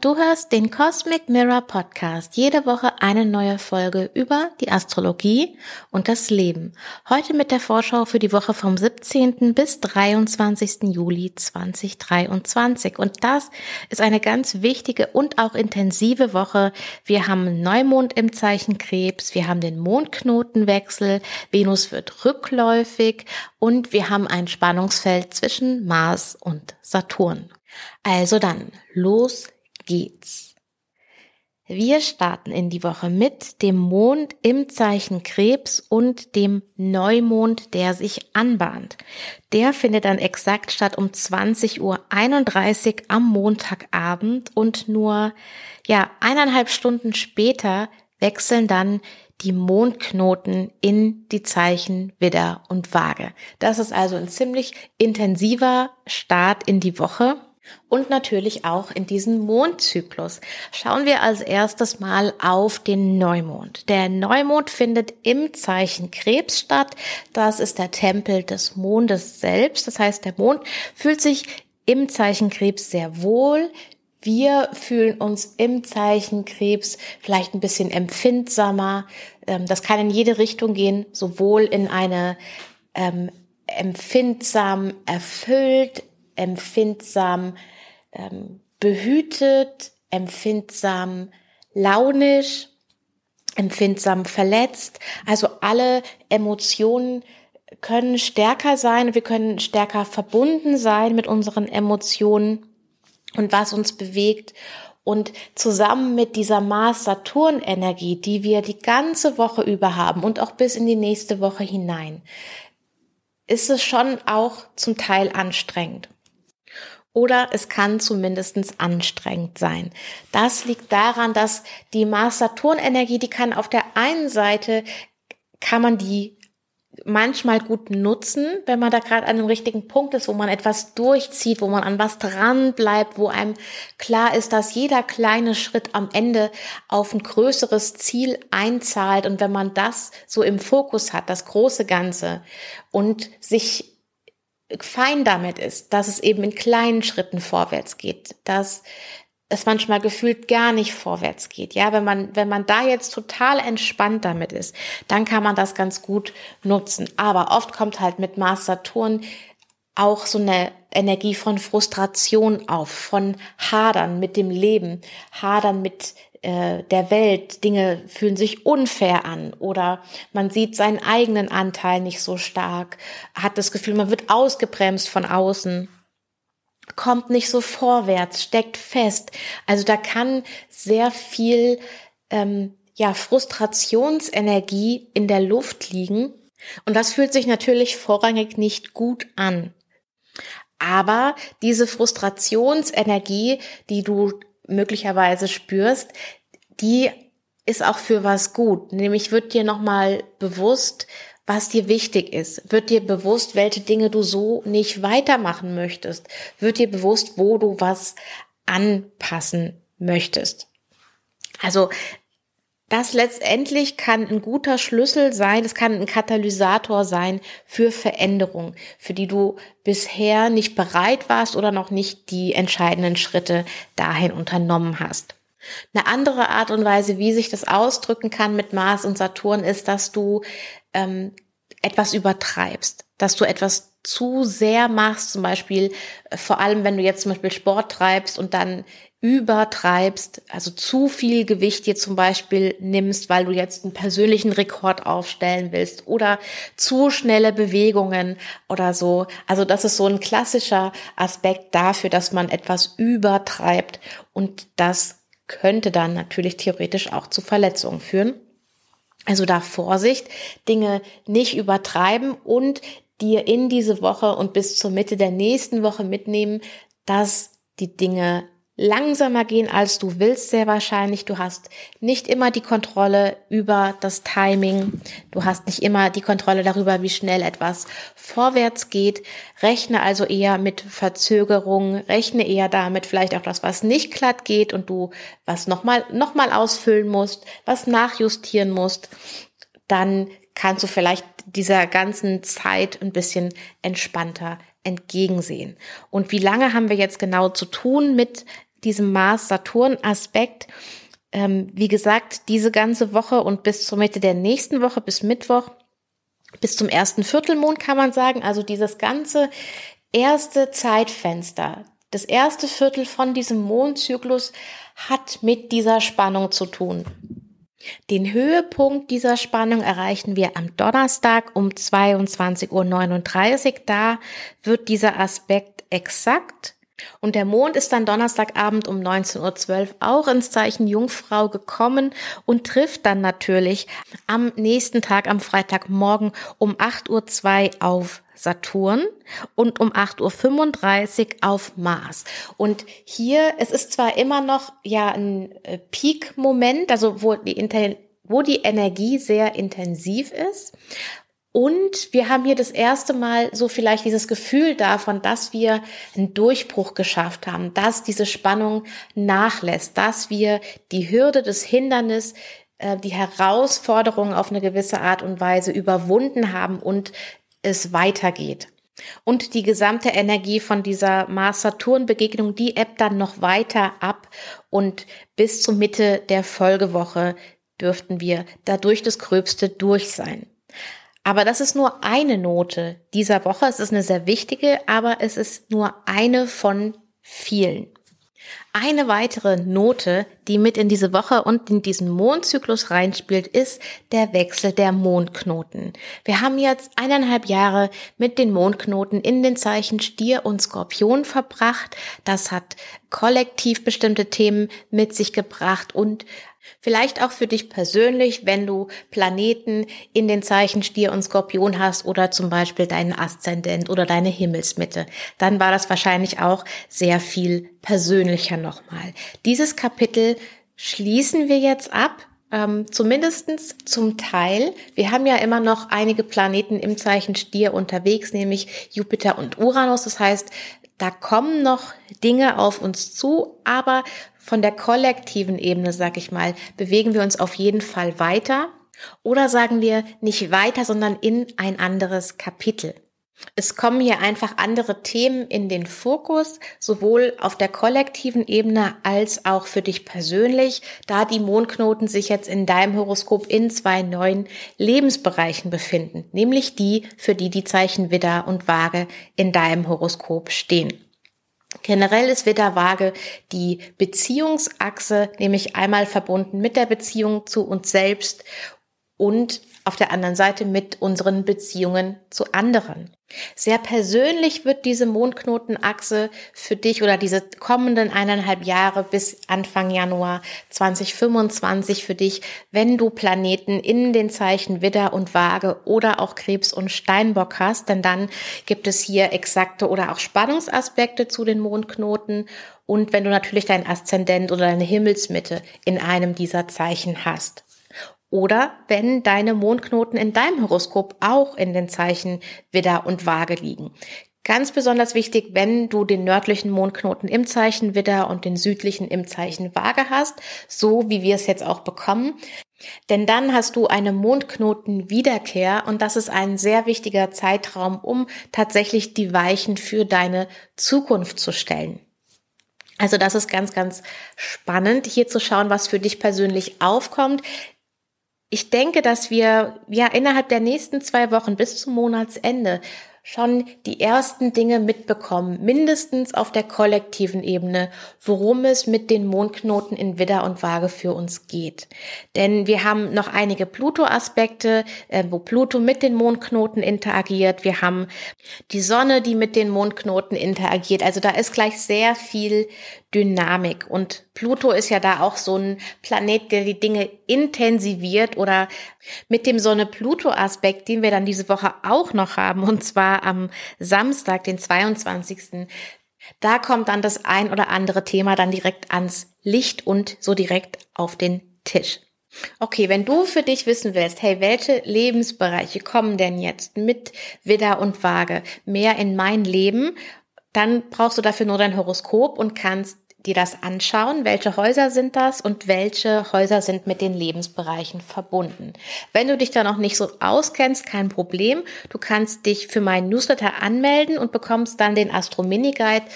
Du hörst den Cosmic Mirror Podcast. Jede Woche eine neue Folge über die Astrologie und das Leben. Heute mit der Vorschau für die Woche vom 17. bis 23. Juli 2023. Und das ist eine ganz wichtige und auch intensive Woche. Wir haben Neumond im Zeichen Krebs, wir haben den Mondknotenwechsel, Venus wird rückläufig und wir haben ein Spannungsfeld zwischen Mars und Saturn. Also dann, los geht's. Wir starten in die Woche mit dem Mond im Zeichen Krebs und dem Neumond, der sich anbahnt. Der findet dann exakt statt um 20.31 Uhr am Montagabend und nur, ja, eineinhalb Stunden später wechseln dann die Mondknoten in die Zeichen Widder und Waage. Das ist also ein ziemlich intensiver Start in die Woche und natürlich auch in diesen Mondzyklus. Schauen wir als erstes mal auf den Neumond. Der Neumond findet im Zeichen Krebs statt. Das ist der Tempel des Mondes selbst. Das heißt, der Mond fühlt sich im Zeichen Krebs sehr wohl. Wir fühlen uns im Zeichen Krebs vielleicht ein bisschen empfindsamer. Ähm, das kann in jede Richtung gehen, sowohl in eine ähm, empfindsam erfüllt, empfindsam ähm, behütet, empfindsam launisch, empfindsam verletzt. Also alle Emotionen können stärker sein, wir können stärker verbunden sein mit unseren Emotionen und was uns bewegt. Und zusammen mit dieser Mars-Saturn-Energie, die wir die ganze Woche über haben und auch bis in die nächste Woche hinein, ist es schon auch zum Teil anstrengend oder es kann zumindestens anstrengend sein. Das liegt daran, dass die Mars-Saturn-Energie, die kann auf der einen Seite, kann man die manchmal gut nutzen, wenn man da gerade an einem richtigen Punkt ist, wo man etwas durchzieht, wo man an was dran bleibt, wo einem klar ist, dass jeder kleine Schritt am Ende auf ein größeres Ziel einzahlt. Und wenn man das so im Fokus hat, das große Ganze und sich fein damit ist, dass es eben in kleinen Schritten vorwärts geht, dass es manchmal gefühlt gar nicht vorwärts geht. Ja, wenn man, wenn man da jetzt total entspannt damit ist, dann kann man das ganz gut nutzen. Aber oft kommt halt mit Mars Saturn auch so eine Energie von Frustration auf, von Hadern mit dem Leben, Hadern mit äh, der Welt, Dinge fühlen sich unfair an oder man sieht seinen eigenen Anteil nicht so stark, hat das Gefühl, man wird ausgebremst von außen kommt nicht so vorwärts, steckt fest. Also da kann sehr viel ähm, ja Frustrationsenergie in der Luft liegen und das fühlt sich natürlich vorrangig nicht gut an. Aber diese Frustrationsenergie, die du möglicherweise spürst, die ist auch für was gut. Nämlich wird dir nochmal bewusst, was dir wichtig ist. Wird dir bewusst, welche Dinge du so nicht weitermachen möchtest. Wird dir bewusst, wo du was anpassen möchtest. Also das letztendlich kann ein guter Schlüssel sein, es kann ein Katalysator sein für Veränderung, für die du bisher nicht bereit warst oder noch nicht die entscheidenden Schritte dahin unternommen hast. Eine andere Art und Weise, wie sich das ausdrücken kann mit Mars und Saturn, ist, dass du ähm, etwas übertreibst, dass du etwas zu sehr machst, zum Beispiel äh, vor allem, wenn du jetzt zum Beispiel Sport treibst und dann übertreibst, also zu viel Gewicht dir zum Beispiel nimmst, weil du jetzt einen persönlichen Rekord aufstellen willst oder zu schnelle Bewegungen oder so. Also das ist so ein klassischer Aspekt dafür, dass man etwas übertreibt und das könnte dann natürlich theoretisch auch zu Verletzungen führen. Also da Vorsicht, Dinge nicht übertreiben und dir in diese Woche und bis zur Mitte der nächsten Woche mitnehmen, dass die Dinge langsamer gehen, als du willst, sehr wahrscheinlich. Du hast nicht immer die Kontrolle über das Timing. Du hast nicht immer die Kontrolle darüber, wie schnell etwas vorwärts geht. Rechne also eher mit Verzögerung. Rechne eher damit vielleicht auch das, was nicht glatt geht und du was nochmal, nochmal ausfüllen musst, was nachjustieren musst. Dann kannst du vielleicht dieser ganzen Zeit ein bisschen entspannter entgegensehen. Und wie lange haben wir jetzt genau zu tun mit diesem Mars-Saturn-Aspekt, ähm, wie gesagt, diese ganze Woche und bis zur Mitte der nächsten Woche, bis Mittwoch, bis zum ersten Viertelmond kann man sagen, also dieses ganze erste Zeitfenster, das erste Viertel von diesem Mondzyklus hat mit dieser Spannung zu tun. Den Höhepunkt dieser Spannung erreichen wir am Donnerstag um 22.39 Uhr. Da wird dieser Aspekt exakt und der Mond ist dann Donnerstagabend um 19.12 Uhr auch ins Zeichen Jungfrau gekommen und trifft dann natürlich am nächsten Tag, am Freitagmorgen um 8.02 Uhr auf Saturn und um 8.35 Uhr auf Mars. Und hier, es ist zwar immer noch ja ein äh, Peak-Moment, also wo die, wo die Energie sehr intensiv ist, und wir haben hier das erste Mal so vielleicht dieses Gefühl davon, dass wir einen Durchbruch geschafft haben, dass diese Spannung nachlässt, dass wir die Hürde des Hindernis, äh, die Herausforderung auf eine gewisse Art und Weise überwunden haben und es weitergeht. Und die gesamte Energie von dieser Mars-Saturn-Begegnung, die ebbt dann noch weiter ab und bis zur Mitte der Folgewoche dürften wir dadurch das Gröbste durch sein. Aber das ist nur eine Note dieser Woche. Es ist eine sehr wichtige, aber es ist nur eine von vielen. Eine weitere Note, die mit in diese Woche und in diesen Mondzyklus reinspielt, ist der Wechsel der Mondknoten. Wir haben jetzt eineinhalb Jahre mit den Mondknoten in den Zeichen Stier und Skorpion verbracht. Das hat kollektiv bestimmte Themen mit sich gebracht und Vielleicht auch für dich persönlich, wenn du Planeten in den Zeichen Stier und Skorpion hast oder zum Beispiel deinen Aszendent oder deine Himmelsmitte, dann war das wahrscheinlich auch sehr viel persönlicher nochmal. Dieses Kapitel schließen wir jetzt ab. Ähm, zumindestens zum Teil. Wir haben ja immer noch einige Planeten im Zeichen Stier unterwegs, nämlich Jupiter und Uranus. Das heißt, da kommen noch Dinge auf uns zu, aber von der kollektiven Ebene, sag ich mal, bewegen wir uns auf jeden Fall weiter. Oder sagen wir nicht weiter, sondern in ein anderes Kapitel. Es kommen hier einfach andere Themen in den Fokus, sowohl auf der kollektiven Ebene als auch für dich persönlich, da die Mondknoten sich jetzt in deinem Horoskop in zwei neuen Lebensbereichen befinden, nämlich die, für die die Zeichen Widder und Waage in deinem Horoskop stehen. Generell ist Widder Waage die Beziehungsachse, nämlich einmal verbunden mit der Beziehung zu uns selbst und auf der anderen Seite mit unseren Beziehungen zu anderen. Sehr persönlich wird diese Mondknotenachse für dich oder diese kommenden eineinhalb Jahre bis Anfang Januar 2025 für dich, wenn du Planeten in den Zeichen Widder und Waage oder auch Krebs und Steinbock hast, denn dann gibt es hier exakte oder auch Spannungsaspekte zu den Mondknoten und wenn du natürlich dein Aszendent oder deine Himmelsmitte in einem dieser Zeichen hast. Oder wenn deine Mondknoten in deinem Horoskop auch in den Zeichen Widder und Waage liegen. Ganz besonders wichtig, wenn du den nördlichen Mondknoten im Zeichen Widder und den südlichen im Zeichen Waage hast, so wie wir es jetzt auch bekommen. Denn dann hast du eine Mondknotenwiederkehr und das ist ein sehr wichtiger Zeitraum, um tatsächlich die Weichen für deine Zukunft zu stellen. Also das ist ganz, ganz spannend, hier zu schauen, was für dich persönlich aufkommt ich denke, dass wir ja innerhalb der nächsten zwei Wochen bis zum Monatsende schon die ersten Dinge mitbekommen, mindestens auf der kollektiven Ebene, worum es mit den Mondknoten in Widder und Waage für uns geht. Denn wir haben noch einige Pluto-Aspekte, äh, wo Pluto mit den Mondknoten interagiert. Wir haben die Sonne, die mit den Mondknoten interagiert. Also da ist gleich sehr viel Dynamik. Und Pluto ist ja da auch so ein Planet, der die Dinge intensiviert oder mit dem Sonne-Pluto-Aspekt, den wir dann diese Woche auch noch haben, und zwar am Samstag, den 22. Da kommt dann das ein oder andere Thema dann direkt ans Licht und so direkt auf den Tisch. Okay, wenn du für dich wissen willst, hey, welche Lebensbereiche kommen denn jetzt mit Widder und Waage mehr in mein Leben dann brauchst du dafür nur dein Horoskop und kannst dir das anschauen, welche Häuser sind das und welche Häuser sind mit den Lebensbereichen verbunden. Wenn du dich da noch nicht so auskennst, kein Problem. Du kannst dich für meinen Newsletter anmelden und bekommst dann den Astro Mini Guide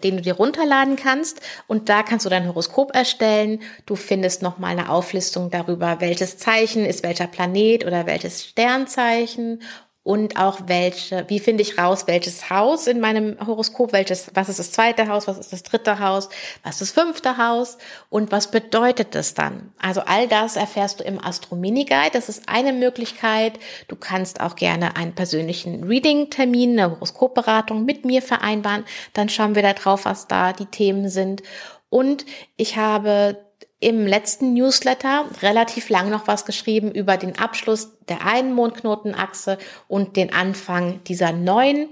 den du dir runterladen kannst und da kannst du dein Horoskop erstellen. Du findest nochmal eine Auflistung darüber, welches Zeichen ist welcher Planet oder welches Sternzeichen und auch welche, wie finde ich raus, welches Haus in meinem Horoskop, welches, was ist das zweite Haus, was ist das dritte Haus, was ist das fünfte Haus und was bedeutet das dann? Also all das erfährst du im Astro Mini Guide. Das ist eine Möglichkeit. Du kannst auch gerne einen persönlichen Reading-Termin, eine Horoskopberatung mit mir vereinbaren. Dann schauen wir da drauf, was da die Themen sind. Und ich habe im letzten Newsletter relativ lang noch was geschrieben über den Abschluss der einen Mondknotenachse und den Anfang dieser neuen.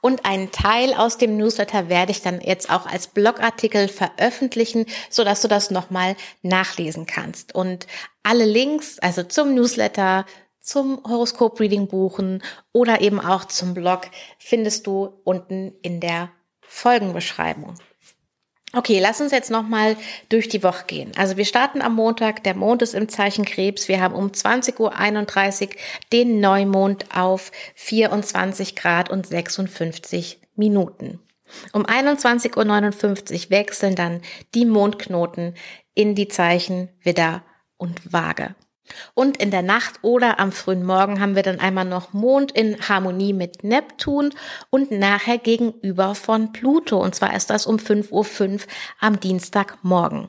Und einen Teil aus dem Newsletter werde ich dann jetzt auch als Blogartikel veröffentlichen, so dass du das nochmal nachlesen kannst. Und alle Links, also zum Newsletter, zum Horoskop-Reading buchen oder eben auch zum Blog findest du unten in der Folgenbeschreibung. Okay, lass uns jetzt nochmal durch die Woche gehen. Also wir starten am Montag, der Mond ist im Zeichen Krebs. Wir haben um 20.31 Uhr den Neumond auf 24 Grad und 56 Minuten. Um 21.59 Uhr wechseln dann die Mondknoten in die Zeichen Widder und Waage. Und in der Nacht oder am frühen Morgen haben wir dann einmal noch Mond in Harmonie mit Neptun und nachher gegenüber von Pluto. Und zwar ist das um 5.05 Uhr am Dienstagmorgen.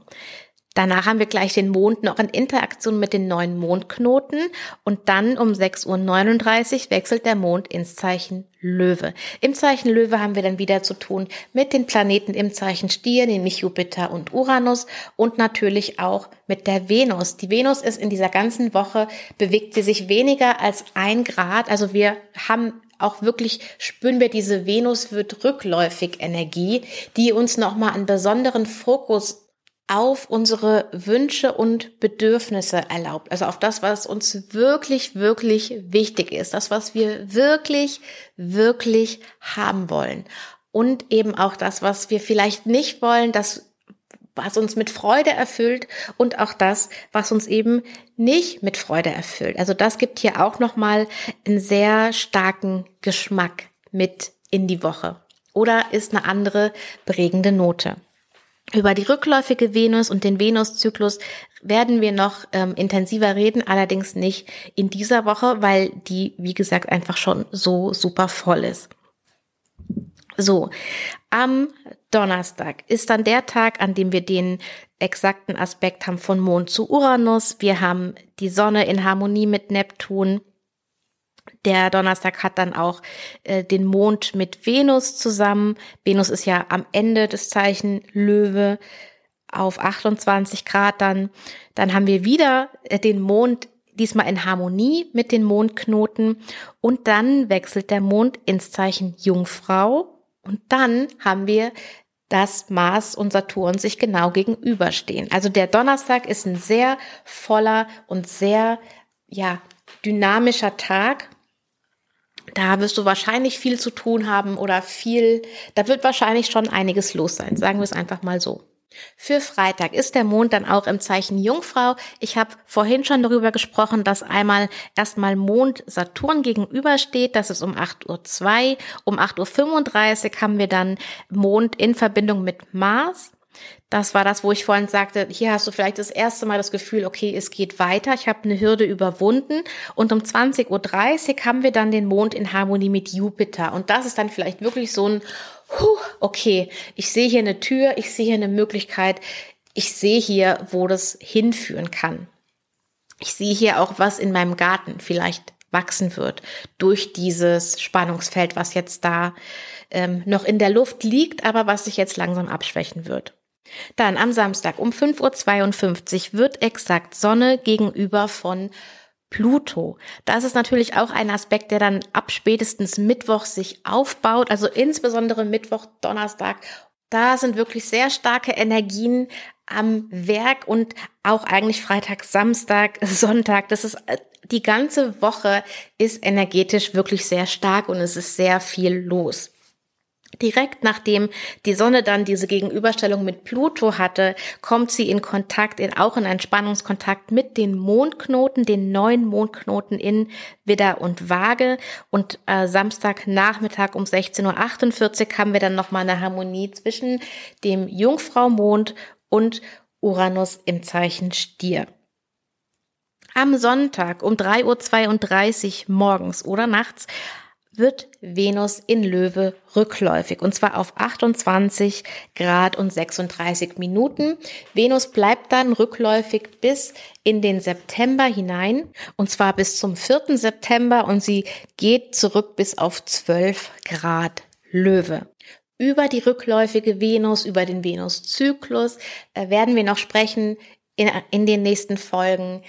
Danach haben wir gleich den Mond noch in Interaktion mit den neuen Mondknoten und dann um 6.39 Uhr wechselt der Mond ins Zeichen Löwe. Im Zeichen Löwe haben wir dann wieder zu tun mit den Planeten im Zeichen Stier, nämlich Jupiter und Uranus und natürlich auch mit der Venus. Die Venus ist in dieser ganzen Woche, bewegt sie sich weniger als ein Grad. Also wir haben auch wirklich spüren wir diese Venus wird rückläufig Energie, die uns nochmal einen besonderen Fokus auf unsere Wünsche und Bedürfnisse erlaubt. Also auf das, was uns wirklich, wirklich wichtig ist. Das, was wir wirklich, wirklich haben wollen. Und eben auch das, was wir vielleicht nicht wollen, das, was uns mit Freude erfüllt und auch das, was uns eben nicht mit Freude erfüllt. Also das gibt hier auch nochmal einen sehr starken Geschmack mit in die Woche. Oder ist eine andere prägende Note. Über die rückläufige Venus und den Venuszyklus werden wir noch ähm, intensiver reden, allerdings nicht in dieser Woche, weil die, wie gesagt, einfach schon so super voll ist. So, am Donnerstag ist dann der Tag, an dem wir den exakten Aspekt haben von Mond zu Uranus. Wir haben die Sonne in Harmonie mit Neptun. Der Donnerstag hat dann auch äh, den Mond mit Venus zusammen. Venus ist ja am Ende des Zeichen Löwe auf 28 Grad dann. Dann haben wir wieder äh, den Mond diesmal in Harmonie mit den Mondknoten und dann wechselt der Mond ins Zeichen Jungfrau und dann haben wir dass Mars und Saturn sich genau gegenüberstehen. Also der Donnerstag ist ein sehr voller und sehr ja dynamischer Tag da wirst du wahrscheinlich viel zu tun haben oder viel, da wird wahrscheinlich schon einiges los sein, sagen wir es einfach mal so. Für Freitag ist der Mond dann auch im Zeichen Jungfrau. Ich habe vorhin schon darüber gesprochen, dass einmal erstmal Mond Saturn gegenübersteht. Das ist um 8.02 Uhr. Um 8.35 Uhr haben wir dann Mond in Verbindung mit Mars. Das war das, wo ich vorhin sagte, hier hast du vielleicht das erste Mal das Gefühl, okay, es geht weiter, ich habe eine Hürde überwunden. Und um 20.30 Uhr haben wir dann den Mond in Harmonie mit Jupiter. Und das ist dann vielleicht wirklich so ein, huh, okay, ich sehe hier eine Tür, ich sehe hier eine Möglichkeit, ich sehe hier, wo das hinführen kann. Ich sehe hier auch, was in meinem Garten vielleicht wachsen wird durch dieses Spannungsfeld, was jetzt da ähm, noch in der Luft liegt, aber was sich jetzt langsam abschwächen wird. Dann am Samstag um 5.52 Uhr wird exakt Sonne gegenüber von Pluto. Das ist natürlich auch ein Aspekt, der dann ab spätestens Mittwoch sich aufbaut, also insbesondere Mittwoch, Donnerstag. Da sind wirklich sehr starke Energien am Werk und auch eigentlich Freitag, Samstag, Sonntag. Das ist äh, die ganze Woche ist energetisch wirklich sehr stark und es ist sehr viel los. Direkt nachdem die Sonne dann diese Gegenüberstellung mit Pluto hatte, kommt sie in Kontakt, in, auch in einen Spannungskontakt mit den Mondknoten, den neuen Mondknoten in Widder und Waage. Und äh, Samstagnachmittag um 16.48 Uhr haben wir dann nochmal eine Harmonie zwischen dem Jungfrau-Mond und Uranus im Zeichen Stier. Am Sonntag um 3.32 Uhr morgens oder nachts wird Venus in Löwe rückläufig und zwar auf 28 Grad und 36 Minuten. Venus bleibt dann rückläufig bis in den September hinein und zwar bis zum 4. September und sie geht zurück bis auf 12 Grad Löwe. Über die rückläufige Venus, über den Venuszyklus äh, werden wir noch sprechen in, in den nächsten Folgen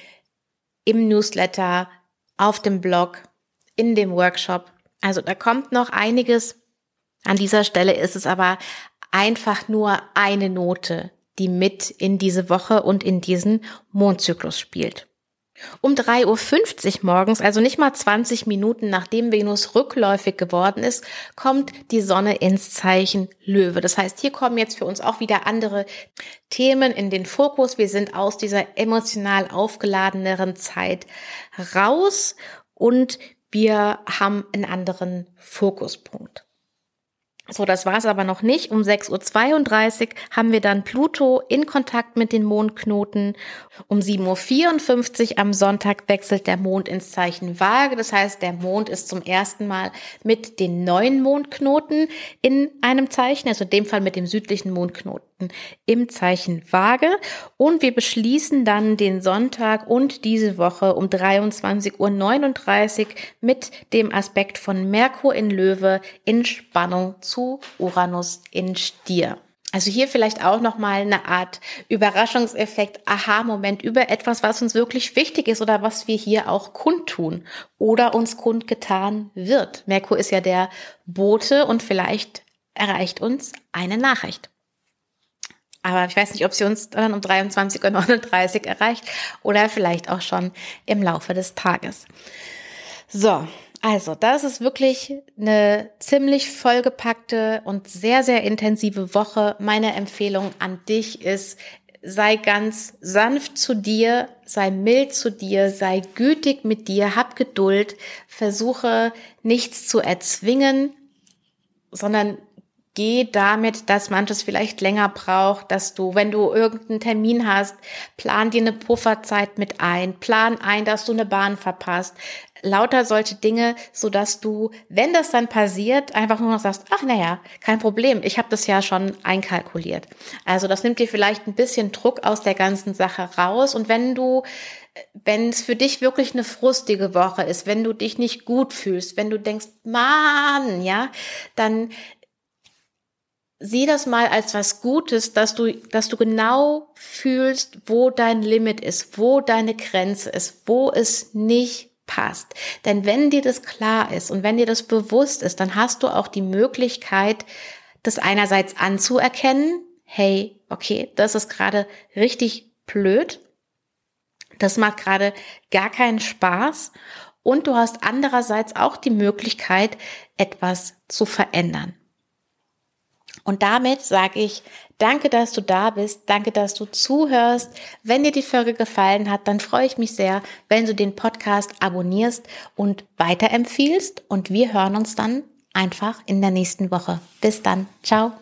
im Newsletter, auf dem Blog, in dem Workshop also da kommt noch einiges. An dieser Stelle ist es aber einfach nur eine Note, die mit in diese Woche und in diesen Mondzyklus spielt. Um 3.50 Uhr morgens, also nicht mal 20 Minuten nachdem Venus rückläufig geworden ist, kommt die Sonne ins Zeichen Löwe. Das heißt, hier kommen jetzt für uns auch wieder andere Themen in den Fokus. Wir sind aus dieser emotional aufgeladeneren Zeit raus und wir haben einen anderen Fokuspunkt. So, das war es aber noch nicht. Um 6.32 Uhr haben wir dann Pluto in Kontakt mit den Mondknoten. Um 7.54 Uhr am Sonntag wechselt der Mond ins Zeichen Waage. Das heißt, der Mond ist zum ersten Mal mit den neuen Mondknoten in einem Zeichen, also in dem Fall mit dem südlichen Mondknoten im Zeichen Waage. Und wir beschließen dann den Sonntag und diese Woche um 23.39 Uhr mit dem Aspekt von Merkur in Löwe in Spannung zu Uranus in Stier. Also hier vielleicht auch nochmal eine Art Überraschungseffekt, Aha-Moment über etwas, was uns wirklich wichtig ist oder was wir hier auch kundtun oder uns kundgetan wird. Merkur ist ja der Bote und vielleicht erreicht uns eine Nachricht. Aber ich weiß nicht, ob sie uns dann um 23.39 Uhr erreicht oder vielleicht auch schon im Laufe des Tages. So, also das ist wirklich eine ziemlich vollgepackte und sehr, sehr intensive Woche. Meine Empfehlung an dich ist, sei ganz sanft zu dir, sei mild zu dir, sei gütig mit dir, hab Geduld, versuche nichts zu erzwingen, sondern geh damit, dass manches vielleicht länger braucht, dass du, wenn du irgendeinen Termin hast, plan dir eine Pufferzeit mit ein, plan ein, dass du eine Bahn verpasst. Lauter solche Dinge, so dass du, wenn das dann passiert, einfach nur noch sagst, ach naja, kein Problem, ich habe das ja schon einkalkuliert. Also das nimmt dir vielleicht ein bisschen Druck aus der ganzen Sache raus. Und wenn du wenn es für dich wirklich eine frustige Woche ist, wenn du dich nicht gut fühlst, wenn du denkst, Mann, ja, dann sieh das mal als was Gutes, dass du, dass du genau fühlst, wo dein Limit ist, wo deine Grenze ist, wo es nicht passt. Denn wenn dir das klar ist und wenn dir das bewusst ist, dann hast du auch die Möglichkeit, das einerseits anzuerkennen, hey, okay, das ist gerade richtig blöd, das macht gerade gar keinen Spaß und du hast andererseits auch die Möglichkeit, etwas zu verändern. Und damit sage ich, danke, dass du da bist, danke, dass du zuhörst. Wenn dir die Folge gefallen hat, dann freue ich mich sehr, wenn du den Podcast abonnierst und weiterempfiehlst. Und wir hören uns dann einfach in der nächsten Woche. Bis dann. Ciao.